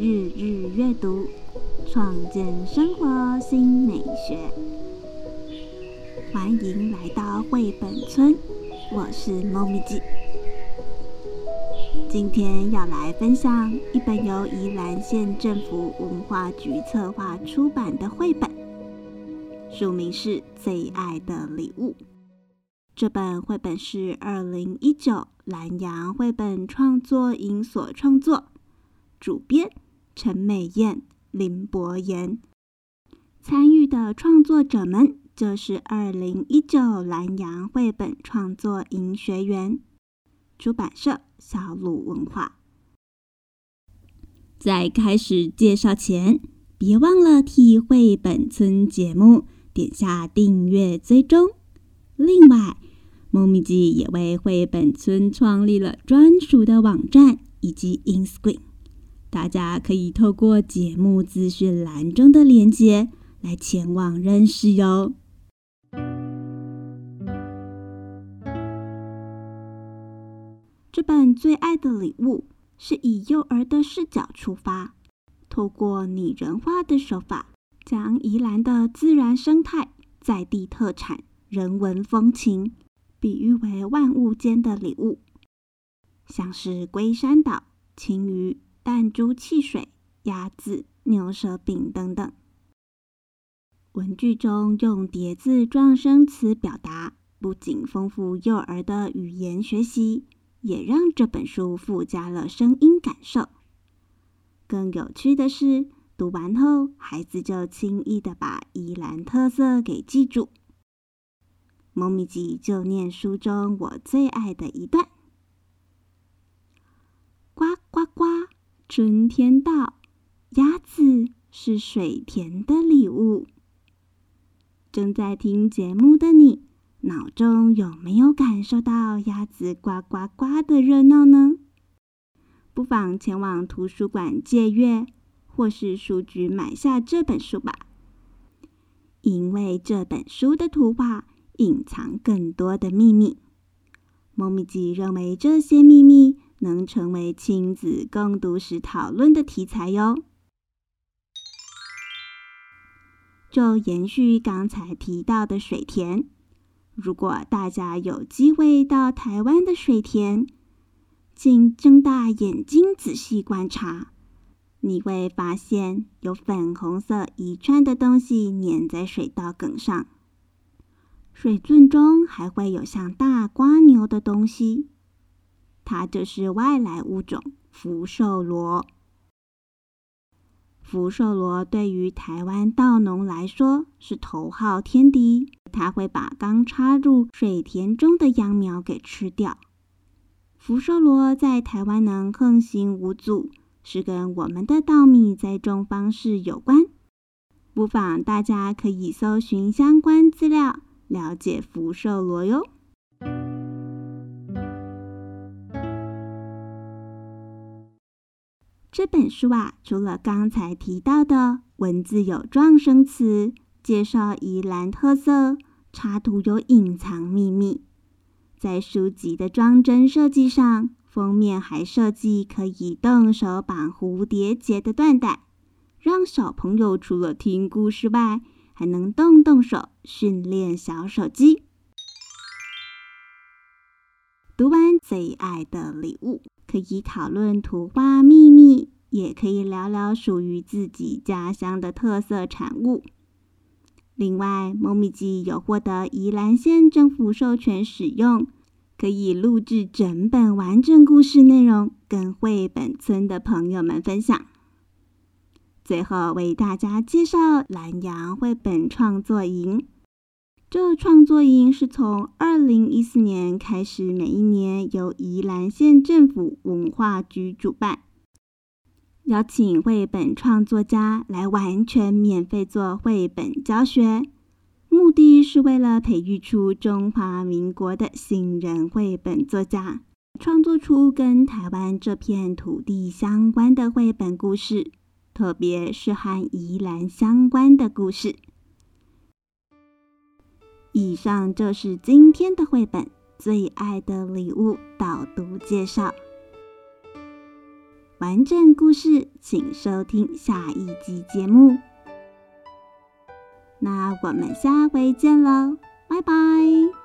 日日阅读，创建生活新美学。欢迎来到绘本村，我是猫咪记。今天要来分享一本由宜兰县政府文化局策划出版的绘本，书名是《最爱的礼物》。这本绘本是二零一九蓝洋绘本创作营所创作，主编。陈美燕、林博言参与的创作者们，就是二零一九蓝洋绘本创作营学员。出版社：小鲁文化。在开始介绍前，别忘了替绘本村节目点下订阅追踪。另外，猫咪记也为绘本村创立了专属的网站以及 Inscreen。大家可以透过节目资讯栏中的链接来前往认识哟。这本最爱的礼物是以幼儿的视角出发，透过拟人化的手法，将宜兰的自然生态、在地特产、人文风情，比喻为万物间的礼物，像是龟山岛、青鱼。弹珠汽水、鸭子、牛舌饼等等，文句中用叠字状声词表达，不仅丰富幼儿的语言学习，也让这本书附加了声音感受。更有趣的是，读完后孩子就轻易的把宜兰特色给记住。猫咪吉就念书中我最爱的一段：呱呱呱。春天到，鸭子是水田的礼物。正在听节目的你，脑中有没有感受到鸭子呱呱呱的热闹呢？不妨前往图书馆借阅，或是书局买下这本书吧。因为这本书的图画隐藏更多的秘密。猫咪记认为这些秘密。能成为亲子共读时讨论的题材哟。就延续刚才提到的水田，如果大家有机会到台湾的水田，请睁大眼睛仔细观察，你会发现有粉红色一串的东西粘在水稻梗上，水圳中还会有像大瓜牛的东西。它就是外来物种福寿螺。福寿螺对于台湾稻农来说是头号天敌，它会把刚插入水田中的秧苗给吃掉。福寿螺在台湾能横行无阻，是跟我们的稻米栽种方式有关。不妨大家可以搜寻相关资料，了解福寿螺哟。这本书啊，除了刚才提到的文字有状声词，介绍宜兰特色，插图有隐藏秘密，在书籍的装帧设计上，封面还设计可以动手绑蝴蝶结的缎带，让小朋友除了听故事外，还能动动手训练小手机。读完最爱的礼物。可以讨论图画秘密，也可以聊聊属于自己家乡的特色产物。另外，猫咪记有获得宜兰县政府授权使用，可以录制整本完整故事内容，跟绘本村的朋友们分享。最后为大家介绍蓝洋绘本创作营。这创作营是从二零一四年开始，每一年由宜兰县政府文化局主办，邀请绘本创作家来完全免费做绘本教学，目的是为了培育出中华民国的新人绘本作家，创作出跟台湾这片土地相关的绘本故事，特别是和宜兰相关的故事。以上就是今天的绘本《最爱的礼物》导读介绍。完整故事，请收听下一集节目。那我们下回见喽，拜拜。